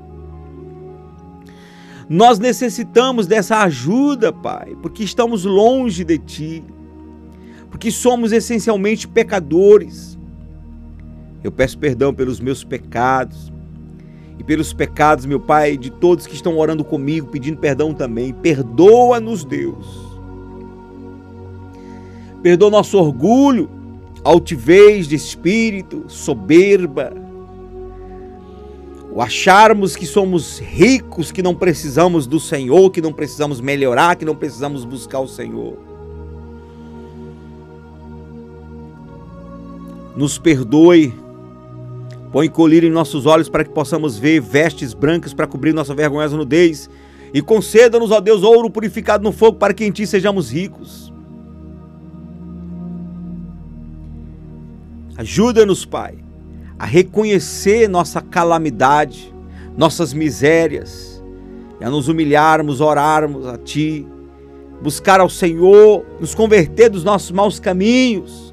Nós necessitamos dessa ajuda, Pai, porque estamos longe de Ti, porque somos essencialmente pecadores. Eu peço perdão pelos meus pecados e pelos pecados, meu Pai, de todos que estão orando comigo, pedindo perdão também. Perdoa-nos, Deus. Perdoa nosso orgulho, altivez de espírito, soberba. O acharmos que somos ricos, que não precisamos do Senhor, que não precisamos melhorar, que não precisamos buscar o Senhor. Nos perdoe, põe colírio em nossos olhos para que possamos ver vestes brancas para cobrir nossa vergonhosa nudez. E conceda-nos, ó Deus, ouro purificado no fogo para que em Ti sejamos ricos. Ajuda-nos, Pai, a reconhecer nossa calamidade, nossas misérias, e a nos humilharmos, orarmos a Ti, buscar ao Senhor, nos converter dos nossos maus caminhos.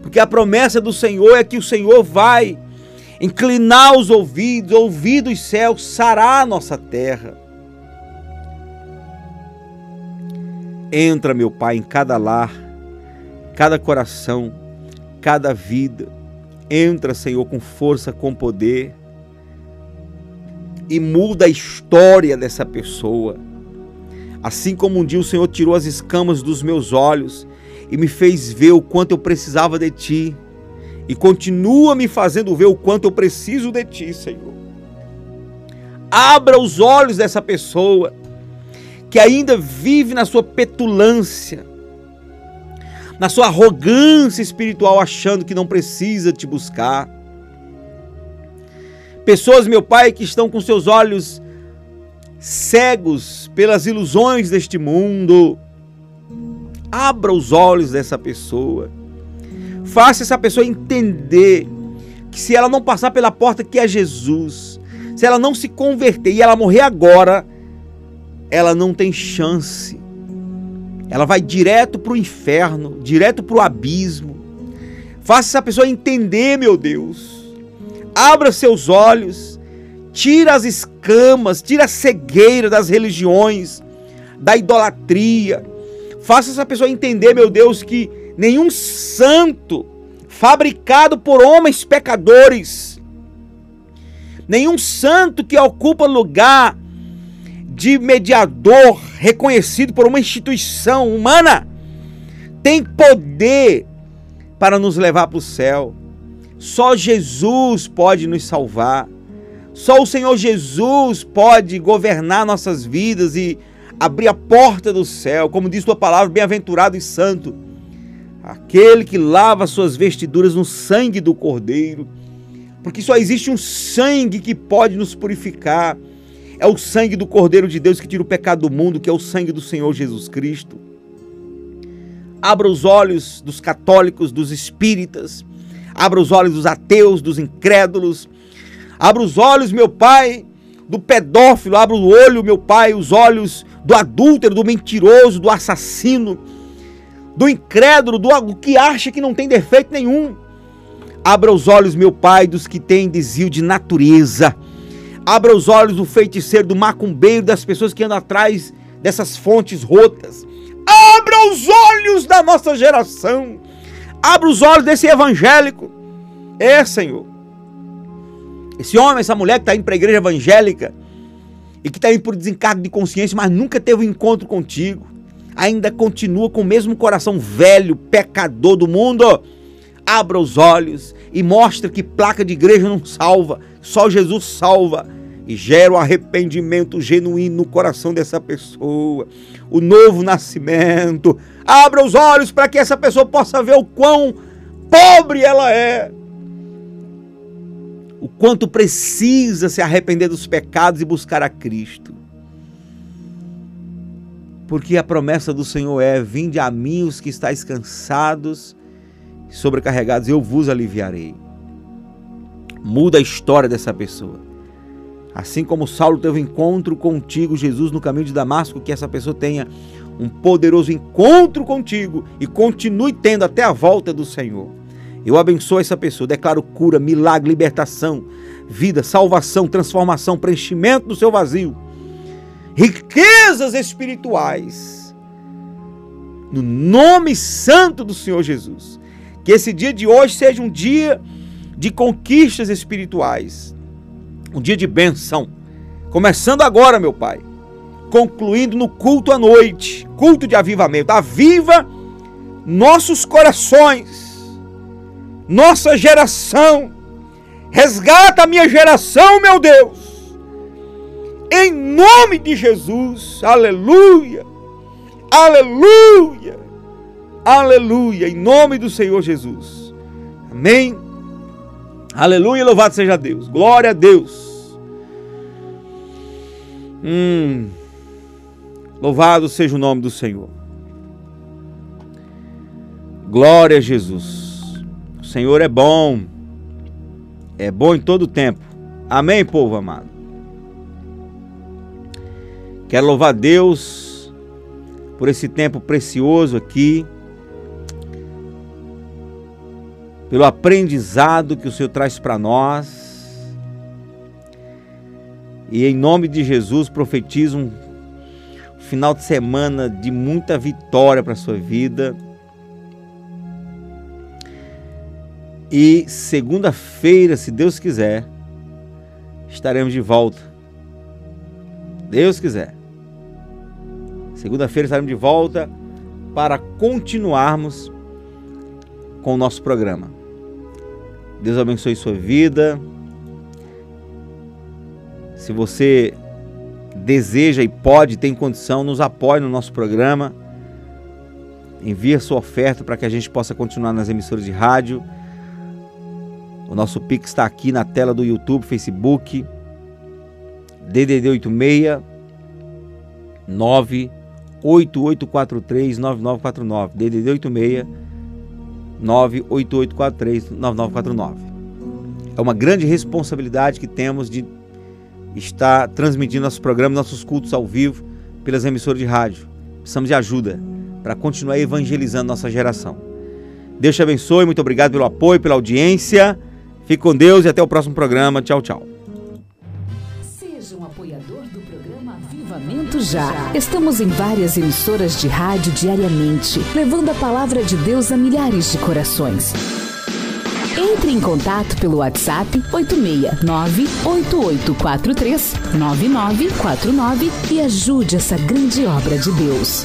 Porque a promessa do Senhor é que o Senhor vai inclinar os ouvidos, ouvir dos céus, sarar a nossa terra. Entra, meu Pai, em cada lar, cada coração, cada vida. Entra, Senhor, com força, com poder e muda a história dessa pessoa. Assim como um dia o Senhor tirou as escamas dos meus olhos e me fez ver o quanto eu precisava de Ti, e continua me fazendo ver o quanto eu preciso de Ti, Senhor. Abra os olhos dessa pessoa que ainda vive na sua petulância, na sua arrogância espiritual, achando que não precisa te buscar. Pessoas, meu Pai, que estão com seus olhos cegos pelas ilusões deste mundo. Abra os olhos dessa pessoa. Faça essa pessoa entender que se ela não passar pela porta que é Jesus, se ela não se converter e ela morrer agora, ela não tem chance ela vai direto para o inferno, direto para o abismo. Faça essa pessoa entender, meu Deus. Abra seus olhos, tira as escamas, tira a cegueira das religiões, da idolatria. Faça essa pessoa entender, meu Deus, que nenhum santo fabricado por homens pecadores, nenhum santo que ocupa lugar de mediador reconhecido por uma instituição humana tem poder para nos levar para o céu. Só Jesus pode nos salvar. Só o Senhor Jesus pode governar nossas vidas e abrir a porta do céu. Como diz tua palavra, bem-aventurado e santo, aquele que lava suas vestiduras no sangue do Cordeiro. Porque só existe um sangue que pode nos purificar é o sangue do Cordeiro de Deus que tira o pecado do mundo, que é o sangue do Senhor Jesus Cristo. Abra os olhos dos católicos, dos espíritas. Abra os olhos dos ateus, dos incrédulos. Abra os olhos, meu Pai, do pedófilo. Abra o olho, meu Pai, os olhos do adúltero, do mentiroso, do assassino, do incrédulo, do que acha que não tem defeito nenhum. Abra os olhos, meu Pai, dos que têm desvio de natureza. Abra os olhos do feiticeiro, do macumbeiro, das pessoas que andam atrás dessas fontes rotas. Abra os olhos da nossa geração. Abra os olhos desse evangélico. É, Senhor. Esse homem, essa mulher que está indo para a igreja evangélica e que está indo por desencargo de consciência, mas nunca teve um encontro contigo, ainda continua com o mesmo coração velho, pecador do mundo. Abra os olhos e mostra que placa de igreja não salva, só Jesus salva e gera o arrependimento genuíno no coração dessa pessoa, o novo nascimento. Abra os olhos para que essa pessoa possa ver o quão pobre ela é, o quanto precisa se arrepender dos pecados e buscar a Cristo. Porque a promessa do Senhor é: Vinde a mim os que estáis cansados sobrecarregados, eu vos aliviarei. Muda a história dessa pessoa. Assim como Saulo teve um encontro contigo, Jesus, no caminho de Damasco, que essa pessoa tenha um poderoso encontro contigo e continue tendo até a volta do Senhor. Eu abençoo essa pessoa, declaro cura, milagre, libertação, vida, salvação, transformação, preenchimento do seu vazio, riquezas espirituais. No nome santo do Senhor Jesus. Que esse dia de hoje seja um dia de conquistas espirituais, um dia de benção. Começando agora, meu Pai, concluindo no culto à noite, culto de avivamento. Aviva nossos corações, nossa geração. Resgata a minha geração, meu Deus. Em nome de Jesus. Aleluia. Aleluia. Aleluia. Em nome do Senhor Jesus. Amém. Aleluia, louvado seja Deus. Glória a Deus. Hum. Louvado seja o nome do Senhor. Glória a Jesus. O Senhor é bom. É bom em todo tempo. Amém, povo amado. Quero louvar Deus por esse tempo precioso aqui. Pelo aprendizado que o Senhor traz para nós e em nome de Jesus, profetizo um final de semana de muita vitória para a sua vida. E segunda-feira, se Deus quiser, estaremos de volta. Deus quiser. Segunda-feira estaremos de volta para continuarmos com o nosso programa. Deus abençoe sua vida. Se você deseja e pode, tem condição, nos apoie no nosso programa. Envie sua oferta para que a gente possa continuar nas emissoras de rádio. O nosso Pix está aqui na tela do YouTube, Facebook. DDD 86 98843 9949. DDD 86 98843 9949. É uma grande responsabilidade que temos de está transmitindo nossos programas, nossos cultos ao vivo pelas emissoras de rádio. Precisamos de ajuda para continuar evangelizando nossa geração. Deus te abençoe, muito obrigado pelo apoio, pela audiência. Fique com Deus e até o próximo programa. Tchau, tchau. Avivamento Já. Estamos em várias emissoras de rádio diariamente, levando a palavra de Deus a milhares de corações. Entre em contato pelo WhatsApp 869-8843-9949 e ajude essa grande obra de Deus.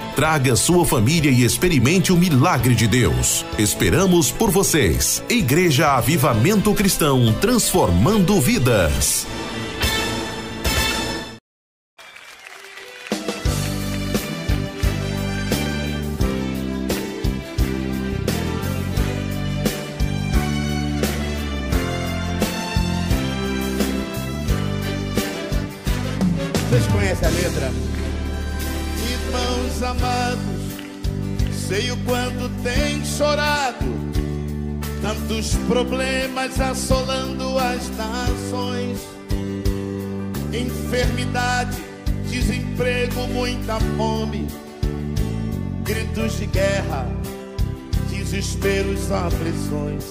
Traga sua família e experimente o milagre de Deus. Esperamos por vocês. Igreja Avivamento Cristão, transformando vidas. Vocês conhecem a letra? Irmãos amados, sei o quanto tem chorado, tantos problemas assolando as nações, enfermidade, desemprego, muita fome, gritos de guerra, desesperos, aflições.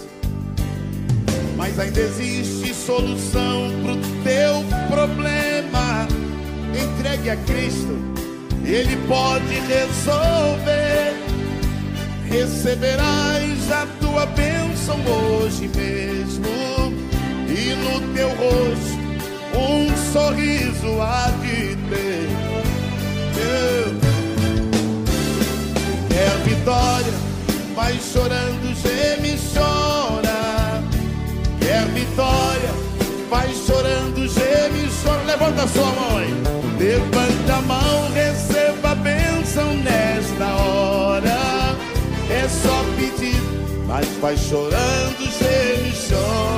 Mas ainda existe solução pro teu problema. Entregue a Cristo, Ele pode resolver. Receberás a tua bênção hoje mesmo, e no teu rosto um sorriso há de ter. Quer vitória, vai chorando, geme e chora. Quer vitória, vai chorando, geme chora. Levanta a sua mão. Levanta a mão, receba a bênção nesta hora. É só pedir, mas vai chorando, geme chora.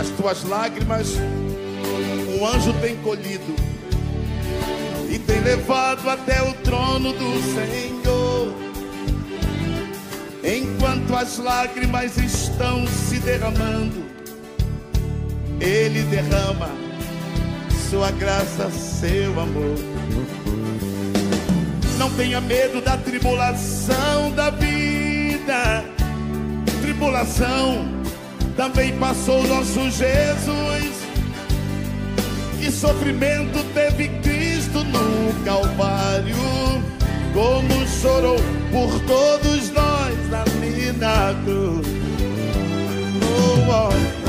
As tuas lágrimas, um anjo tem colhido levado até o trono do Senhor. Enquanto as lágrimas estão se derramando, Ele derrama sua graça, seu amor. Não tenha medo da tribulação da vida, tribulação também passou nosso Jesus. Que sofrimento teve Cristo Cristo no Calvário, como chorou por todos nós ali na cruz. Oh, oh.